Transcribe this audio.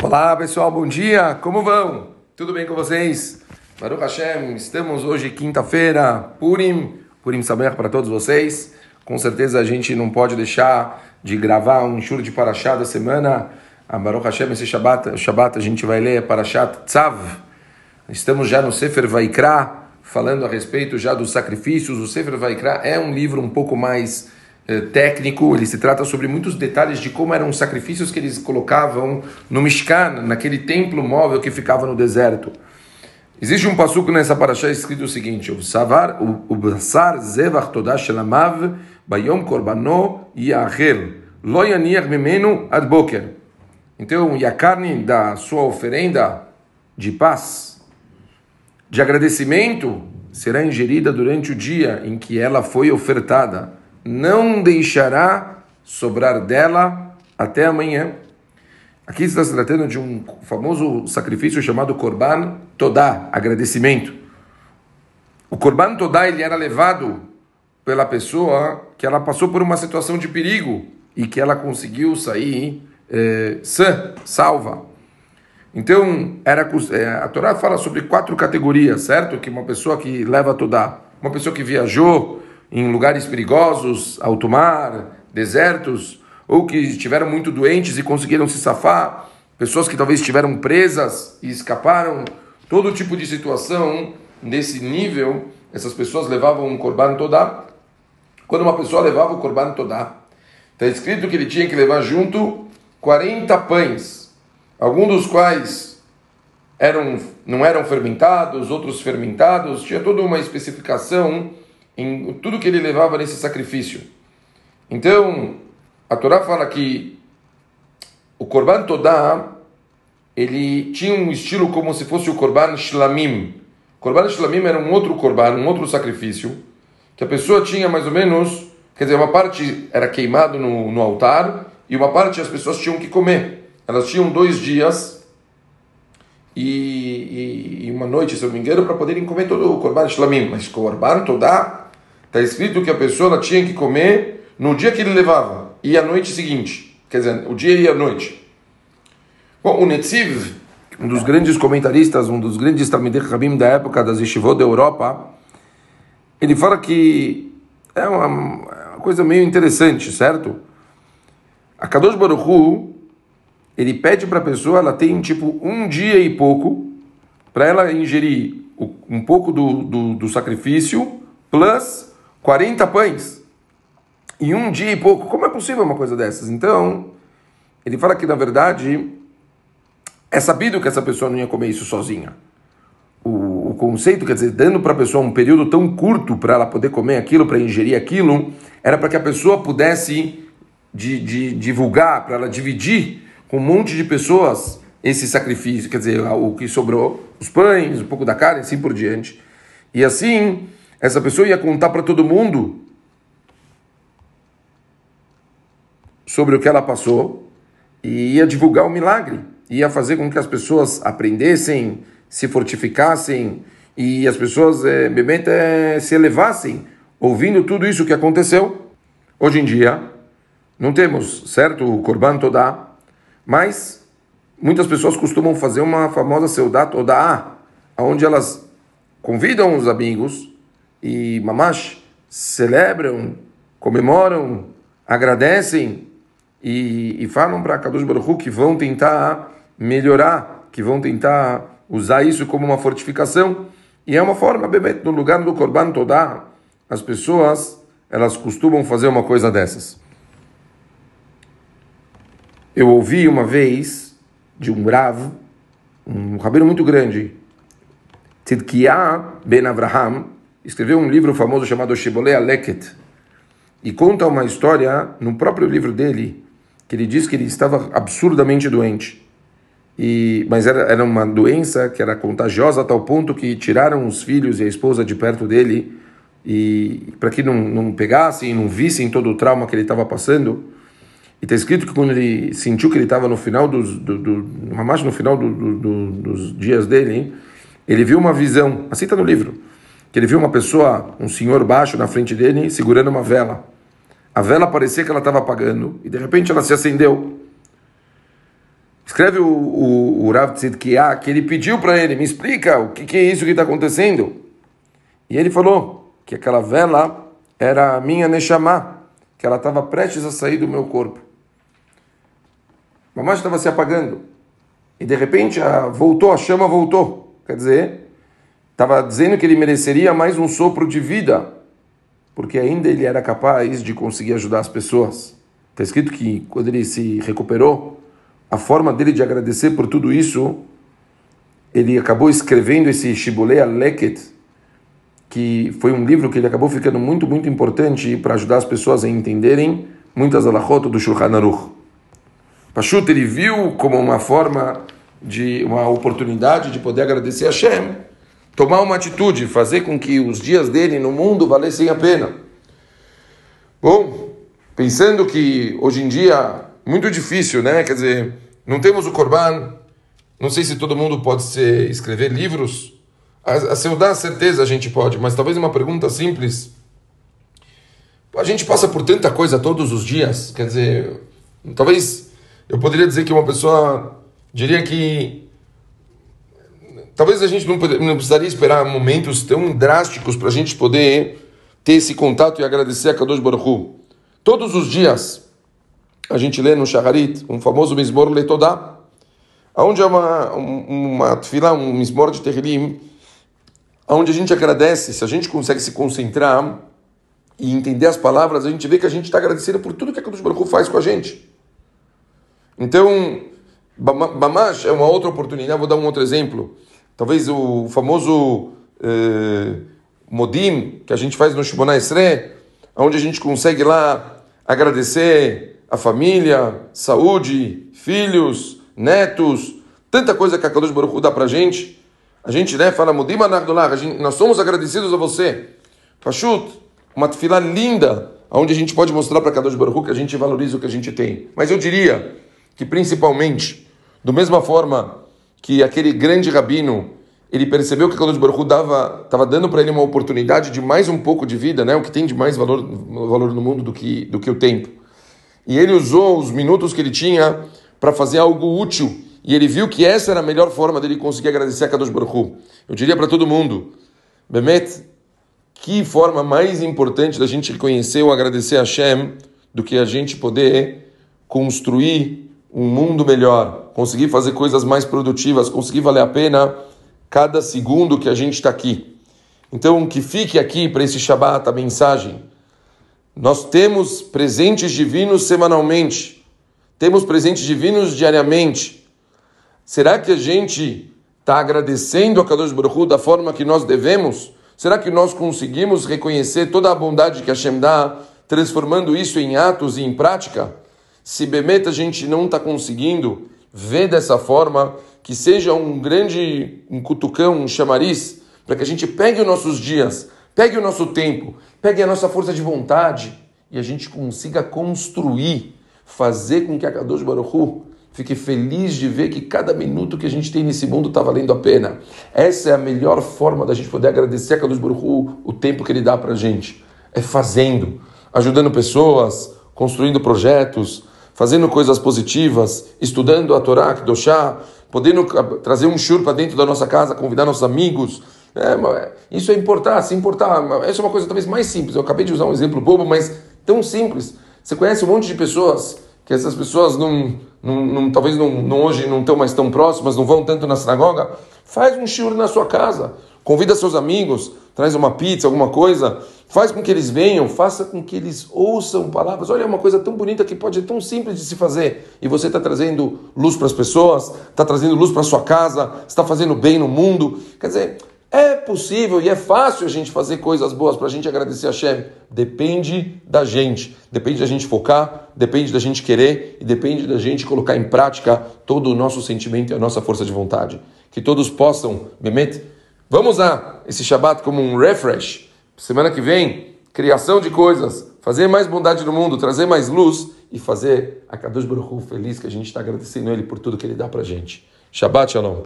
Olá pessoal, bom dia, como vão? Tudo bem com vocês? Baruch Hashem, estamos hoje quinta-feira, Purim, Purim Samer para todos vocês. Com certeza a gente não pode deixar de gravar um shur de Parashá da semana. A Baruch Hashem, esse Shabbat, Shabbat a gente vai ler Parashat Tzav. Estamos já no Sefer Vaikra, falando a respeito já dos sacrifícios. O Sefer Vaikra é um livro um pouco mais técnico, ele se trata sobre muitos detalhes de como eram os sacrifícios que eles colocavam no Mishkan, naquele templo móvel que ficava no deserto. Existe um passuco nessa paraxá escrito o seguinte: o o zevach korbano. Então, e a carne da sua oferenda de paz, de agradecimento, será ingerida durante o dia em que ela foi ofertada não deixará sobrar dela até amanhã. Aqui está se tratando de um famoso sacrifício chamado Korban Todá, agradecimento. O Korban Todá ele era levado pela pessoa que ela passou por uma situação de perigo e que ela conseguiu sair é, sã, salva. Então, era, é, a Torá fala sobre quatro categorias, certo? Que uma pessoa que leva Todá, uma pessoa que viajou, em lugares perigosos, alto mar, desertos, ou que estiveram muito doentes e conseguiram se safar, pessoas que talvez estiveram presas e escaparam, todo tipo de situação nesse nível, essas pessoas levavam um corban todá. Quando uma pessoa levava o corban todá, está escrito que ele tinha que levar junto 40 pães, alguns dos quais eram, não eram fermentados, outros fermentados, tinha toda uma especificação em tudo que ele levava nesse sacrifício. Então, a Torá fala que o Korban Todá, ele tinha um estilo como se fosse o Korban Shlamim. O Korban Shlamim era um outro Korban, um outro sacrifício, que a pessoa tinha mais ou menos, quer dizer, uma parte era queimado no, no altar e uma parte as pessoas tinham que comer. Elas tinham dois dias e, e, e uma noite, se eu não me engano, para poderem comer todo o Korban Shlamim. Mas Korban Todá Está escrito que a pessoa tinha que comer no dia que ele levava e a noite seguinte. Quer dizer, o dia e a noite. Bom, o Netziv, um dos grandes comentaristas, um dos grandes Talmidei Rabim da época das Yeshivot da Europa, ele fala que é uma, uma coisa meio interessante, certo? A Kadosh Baruch Hu, ele pede para a pessoa, ela tem tipo um dia e pouco, para ela ingerir um pouco do, do, do sacrifício, plus 40 pães em um dia e pouco. Como é possível uma coisa dessas? Então, ele fala que na verdade é sabido que essa pessoa não ia comer isso sozinha. O, o conceito, quer dizer, dando para a pessoa um período tão curto para ela poder comer aquilo, para ingerir aquilo, era para que a pessoa pudesse de, de, divulgar, para ela dividir com um monte de pessoas esse sacrifício, quer dizer, o que sobrou, os pães, um pouco da carne, assim por diante. E assim, essa pessoa ia contar para todo mundo sobre o que ela passou e ia divulgar o milagre, ia fazer com que as pessoas aprendessem, se fortificassem e as pessoas é, é, se elevassem ouvindo tudo isso que aconteceu. Hoje em dia, não temos, certo, o Corban Todá, mas muitas pessoas costumam fazer uma famosa Seudat Todá, onde elas convidam os amigos e mamash celebram, comemoram, agradecem e, e falam para Kadosh Baruch Hu que vão tentar melhorar, que vão tentar usar isso como uma fortificação. E é uma forma, bebê, no lugar do Korban Todá, as pessoas, elas costumam fazer uma coisa dessas. Eu ouvi uma vez de um bravo, um rabino muito grande, Tzidkiah ben Avraham, escreveu um livro famoso chamado Shibbolei Aleket e conta uma história no próprio livro dele que ele diz que ele estava absurdamente doente. E, mas era, era uma doença que era contagiosa a tal ponto que tiraram os filhos e a esposa de perto dele e para que não, não pegassem, não vissem todo o trauma que ele estava passando. E está escrito que quando ele sentiu que ele estava no final dos, do, do, no final do, do, dos dias dele, hein, ele viu uma visão, assim está no livro, que ele viu uma pessoa, um senhor baixo na frente dele, segurando uma vela. A vela parecia que ela estava apagando e de repente ela se acendeu. Escreve o, o, o Rav Tzidkiah que ele pediu para ele, me explica o que, que é isso que está acontecendo. E ele falou que aquela vela era a minha Neshama, que ela estava prestes a sair do meu corpo. Mamãe estava se apagando. E de repente a, voltou, a chama voltou. Quer dizer, estava dizendo que ele mereceria mais um sopro de vida, porque ainda ele era capaz de conseguir ajudar as pessoas. Está escrito que quando ele se recuperou, a forma dele de agradecer por tudo isso, ele acabou escrevendo esse Shibulei Aleket, que foi um livro que ele acabou ficando muito, muito importante para ajudar as pessoas a entenderem muitas alahot do Shulchan Aruch. Pachut, ele viu como uma forma de uma oportunidade de poder agradecer a Hashem, tomar uma atitude, fazer com que os dias dele no mundo valessem a pena. Bom, pensando que hoje em dia muito difícil, né? Quer dizer, não temos o Corban, não sei se todo mundo pode ser, escrever livros. A, a Seudá, certeza a gente pode, mas talvez uma pergunta simples. A gente passa por tanta coisa todos os dias, quer dizer, talvez eu poderia dizer que uma pessoa diria que talvez a gente não, não precisaria esperar momentos tão drásticos para a gente poder ter esse contato e agradecer a Kadosh Baruch Hu. Todos os dias a gente lê no Shaharit um famoso Mismor Letodá, onde é uma, uma tefilá, um Mismor de Terrilim, onde a gente agradece, se a gente consegue se concentrar e entender as palavras, a gente vê que a gente está agradecendo por tudo que a Kadosh Baruch Hu faz com a gente. Então, Bamash é uma outra oportunidade, vou dar um outro exemplo. Talvez o famoso eh, Modim, que a gente faz no Shimona Esre, onde a gente consegue lá agradecer a família, saúde, filhos, netos, tanta coisa que a Kadosh Baruch Hu dá pra gente. A gente né, fala, Modim Anardolah, nós somos agradecidos a você. Pashut, uma fila linda, onde a gente pode mostrar para Kadosh Baruch Hu que a gente valoriza o que a gente tem. Mas eu diria que principalmente do mesma forma que aquele grande rabino, ele percebeu que Kadosh Baruch dava, estava dando para ele uma oportunidade de mais um pouco de vida, né? O que tem de mais valor, valor no mundo do que, do que o tempo. E ele usou os minutos que ele tinha para fazer algo útil. E ele viu que essa era a melhor forma dele conseguir agradecer a Kadosh Baruch. Eu diria para todo mundo, Bemet, que forma mais importante da gente reconhecer ou agradecer a Hashem do que a gente poder construir um mundo melhor, conseguir fazer coisas mais produtivas, conseguir valer a pena cada segundo que a gente está aqui. Então, que fique aqui para esse Shabat a mensagem. Nós temos presentes divinos semanalmente, temos presentes divinos diariamente. Será que a gente está agradecendo a Kadosh Baruch Hu da forma que nós devemos? Será que nós conseguimos reconhecer toda a bondade que Hashem dá, transformando isso em atos e em prática? Se Bemet a gente não está conseguindo ver dessa forma, que seja um grande um cutucão, um chamariz, para que a gente pegue os nossos dias, pegue o nosso tempo, pegue a nossa força de vontade e a gente consiga construir, fazer com que a Kadosh Baruch Hu fique feliz de ver que cada minuto que a gente tem nesse mundo está valendo a pena. Essa é a melhor forma da gente poder agradecer a Kadosh Baruch Hu o tempo que ele dá para a gente. É fazendo, ajudando pessoas, construindo projetos, fazendo coisas positivas, estudando a Torá, Kedoshá, podendo trazer um shur para dentro da nossa casa, convidar nossos amigos. É, isso é importar, se importar. Essa é uma coisa talvez mais simples. Eu acabei de usar um exemplo bobo, mas tão simples. Você conhece um monte de pessoas que essas pessoas não, não, não talvez não, não, hoje não estão mais tão próximas, não vão tanto na sinagoga. Faz um shur na sua casa. Convida seus amigos, traz uma pizza, alguma coisa, faz com que eles venham, faça com que eles ouçam palavras. Olha, é uma coisa tão bonita que pode ser tão simples de se fazer. E você está trazendo luz para as pessoas, está trazendo luz para sua casa, está fazendo bem no mundo. Quer dizer, é possível e é fácil a gente fazer coisas boas para a gente agradecer a Shem. Depende da gente. Depende da gente focar, depende da gente querer e depende da gente colocar em prática todo o nosso sentimento e a nossa força de vontade. Que todos possam, Bemet, Vamos usar esse Shabat como um refresh. Semana que vem, criação de coisas, fazer mais bondade no mundo, trazer mais luz e fazer a Kadosh Baruch Hu feliz, que a gente está agradecendo ele por tudo que ele dá para gente. Shabbat Shalom.